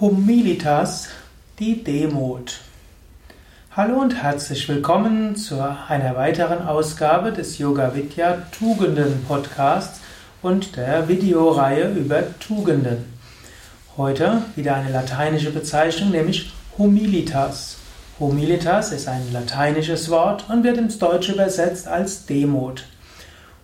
Humilitas, die Demut. Hallo und herzlich willkommen zu einer weiteren Ausgabe des Yoga Vidya Tugenden Podcasts und der Videoreihe über Tugenden. Heute wieder eine lateinische Bezeichnung, nämlich Humilitas. Humilitas ist ein lateinisches Wort und wird ins Deutsche übersetzt als Demut.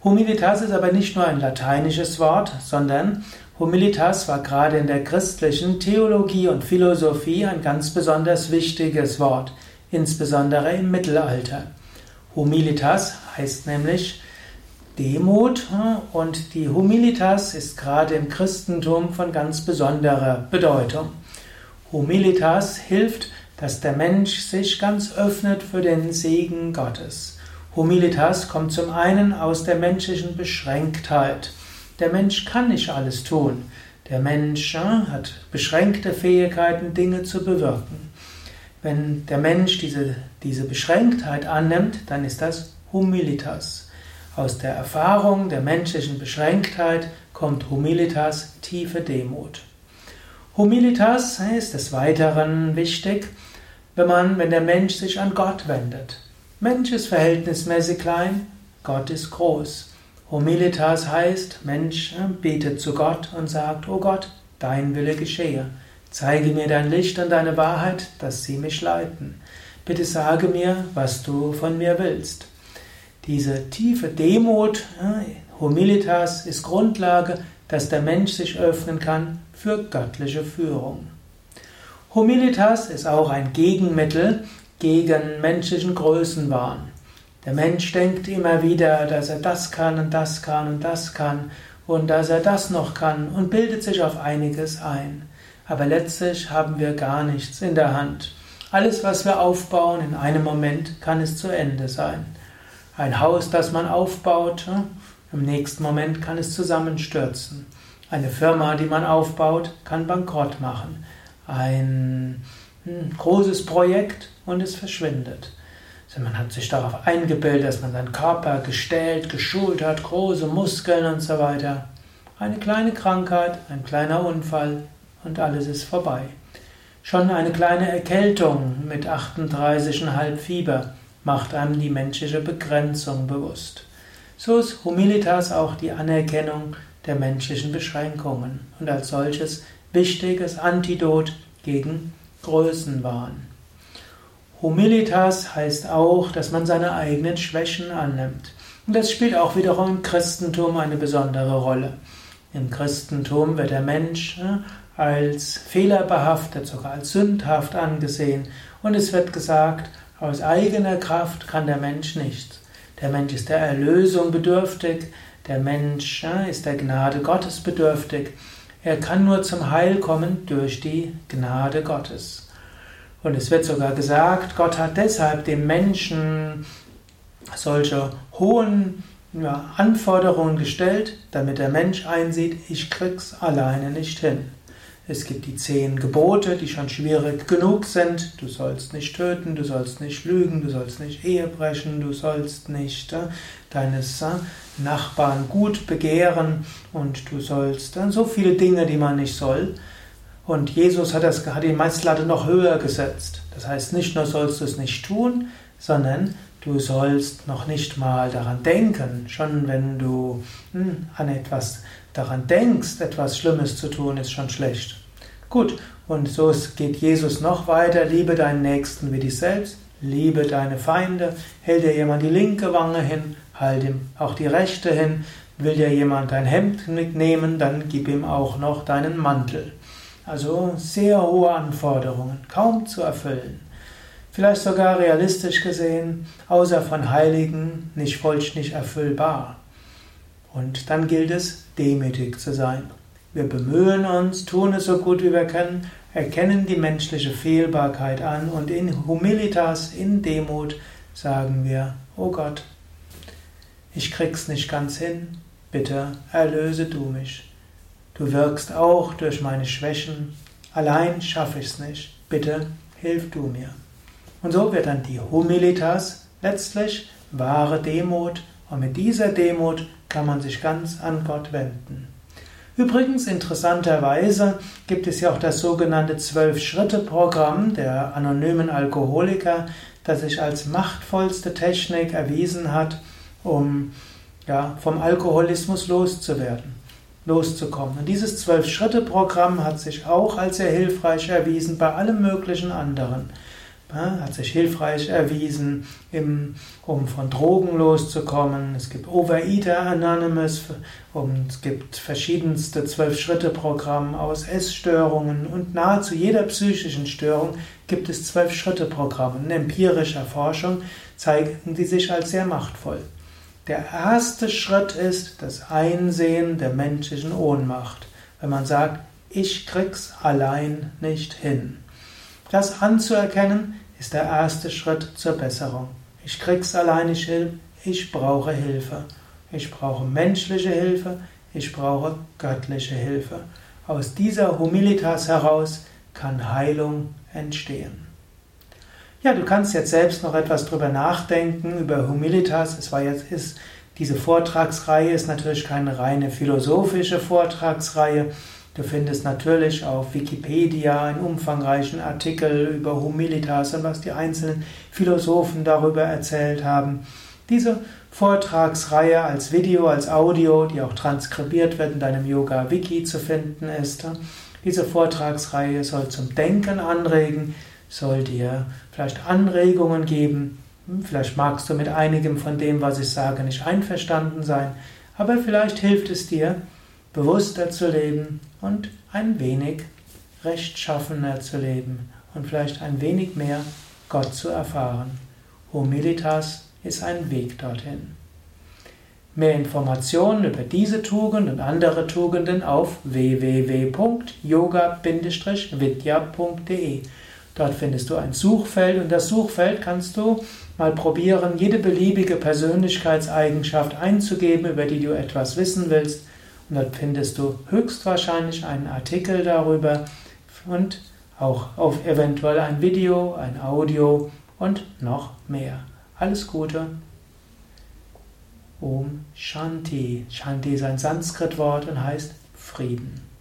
Humilitas ist aber nicht nur ein lateinisches Wort, sondern Humilitas war gerade in der christlichen Theologie und Philosophie ein ganz besonders wichtiges Wort, insbesondere im Mittelalter. Humilitas heißt nämlich Demut und die Humilitas ist gerade im Christentum von ganz besonderer Bedeutung. Humilitas hilft, dass der Mensch sich ganz öffnet für den Segen Gottes. Humilitas kommt zum einen aus der menschlichen Beschränktheit. Der Mensch kann nicht alles tun. Der Mensch äh, hat beschränkte Fähigkeiten, Dinge zu bewirken. Wenn der Mensch diese, diese Beschränktheit annimmt, dann ist das Humilitas. Aus der Erfahrung der menschlichen Beschränktheit kommt Humilitas, tiefe Demut. Humilitas ist des Weiteren wichtig, wenn man, wenn der Mensch sich an Gott wendet. Mensch ist verhältnismäßig klein, Gott ist groß. Humilitas heißt, Mensch äh, betet zu Gott und sagt, O Gott, dein Wille geschehe. Zeige mir dein Licht und deine Wahrheit, dass sie mich leiten. Bitte sage mir, was du von mir willst. Diese tiefe Demut, äh, Humilitas, ist Grundlage, dass der Mensch sich öffnen kann für göttliche Führung. Humilitas ist auch ein Gegenmittel gegen menschlichen Größenwahn. Der Mensch denkt immer wieder, dass er das kann und das kann und das kann und dass er das noch kann und bildet sich auf einiges ein. Aber letztlich haben wir gar nichts in der Hand. Alles, was wir aufbauen, in einem Moment kann es zu Ende sein. Ein Haus, das man aufbaut, hm, im nächsten Moment kann es zusammenstürzen. Eine Firma, die man aufbaut, kann bankrott machen. Ein hm, großes Projekt und es verschwindet. Also man hat sich darauf eingebildet, dass man seinen Körper gestellt, geschult hat, große Muskeln und so weiter. Eine kleine Krankheit, ein kleiner Unfall und alles ist vorbei. Schon eine kleine Erkältung mit 38,5 Fieber macht einem die menschliche Begrenzung bewusst. So ist Humilitas auch die Anerkennung der menschlichen Beschränkungen und als solches wichtiges Antidot gegen Größenwahn. Humilitas heißt auch, dass man seine eigenen Schwächen annimmt. Und das spielt auch wiederum im Christentum eine besondere Rolle. Im Christentum wird der Mensch äh, als fehlerbehaftet, sogar als sündhaft angesehen. Und es wird gesagt, aus eigener Kraft kann der Mensch nichts. Der Mensch ist der Erlösung bedürftig, der Mensch äh, ist der Gnade Gottes bedürftig. Er kann nur zum Heil kommen durch die Gnade Gottes. Und es wird sogar gesagt, Gott hat deshalb dem Menschen solche hohen Anforderungen gestellt, damit der Mensch einsieht, ich krieg's alleine nicht hin. Es gibt die zehn Gebote, die schon schwierig genug sind. Du sollst nicht töten, du sollst nicht lügen, du sollst nicht Ehe brechen, du sollst nicht äh, deines äh, Nachbarn gut begehren und du sollst äh, so viele Dinge, die man nicht soll. Und Jesus hat, das, hat die Messlatte noch höher gesetzt. Das heißt, nicht nur sollst du es nicht tun, sondern du sollst noch nicht mal daran denken. Schon wenn du hm, an etwas daran denkst, etwas Schlimmes zu tun, ist schon schlecht. Gut, und so geht Jesus noch weiter. Liebe deinen Nächsten wie dich selbst. Liebe deine Feinde. Hält dir jemand die linke Wange hin, halt ihm auch die rechte hin. Will dir jemand dein Hemd mitnehmen, dann gib ihm auch noch deinen Mantel. Also sehr hohe Anforderungen, kaum zu erfüllen. Vielleicht sogar realistisch gesehen, außer von Heiligen nicht vollständig erfüllbar. Und dann gilt es, demütig zu sein. Wir bemühen uns, tun es so gut wie wir können, erkennen die menschliche Fehlbarkeit an und in Humilitas, in Demut sagen wir, oh Gott, ich krieg's nicht ganz hin, bitte erlöse du mich. Du wirkst auch durch meine Schwächen. Allein schaffe ich es nicht. Bitte hilf du mir. Und so wird dann die Humilitas letztlich wahre Demut. Und mit dieser Demut kann man sich ganz an Gott wenden. Übrigens, interessanterweise gibt es ja auch das sogenannte Zwölf-Schritte-Programm der anonymen Alkoholiker, das sich als machtvollste Technik erwiesen hat, um ja, vom Alkoholismus loszuwerden, loszukommen. Und dieses Zwölf-Schritte-Programm hat sich auch als sehr hilfreich erwiesen bei allem möglichen anderen hat sich hilfreich erwiesen, um von Drogen loszukommen. Es gibt Overeater Anonymous, und es gibt verschiedenste Zwölf-Schritte-Programme aus Essstörungen und nahezu jeder psychischen Störung gibt es Zwölf-Schritte-Programme. In empirischer Forschung zeigen die sich als sehr machtvoll. Der erste Schritt ist das Einsehen der menschlichen Ohnmacht. Wenn man sagt, ich krieg's allein nicht hin. Das anzuerkennen ist der erste Schritt zur Besserung. Ich krieg's allein nicht hin, ich brauche Hilfe. Ich brauche menschliche Hilfe, ich brauche göttliche Hilfe. Aus dieser Humilitas heraus kann Heilung entstehen. Ja, du kannst jetzt selbst noch etwas drüber nachdenken über Humilitas. Es war jetzt ist diese Vortragsreihe ist natürlich keine reine philosophische Vortragsreihe. Du findest natürlich auf Wikipedia einen umfangreichen Artikel über Humilitas und was die einzelnen Philosophen darüber erzählt haben. Diese Vortragsreihe als Video, als Audio, die auch transkribiert wird in deinem Yoga-Wiki zu finden ist. Diese Vortragsreihe soll zum Denken anregen, soll dir vielleicht Anregungen geben. Vielleicht magst du mit einigem von dem, was ich sage, nicht einverstanden sein, aber vielleicht hilft es dir, bewusster zu leben und ein wenig rechtschaffener zu leben und vielleicht ein wenig mehr Gott zu erfahren. Humilitas ist ein Weg dorthin. Mehr Informationen über diese Tugend und andere Tugenden auf www.yoga-vidya.de. Dort findest du ein Suchfeld und das Suchfeld kannst du mal probieren, jede beliebige Persönlichkeitseigenschaft einzugeben, über die du etwas wissen willst und dort findest du höchstwahrscheinlich einen Artikel darüber und auch auf eventuell ein Video, ein Audio und noch mehr. Alles Gute. Om Shanti. Shanti ist ein Sanskrit-Wort und heißt Frieden.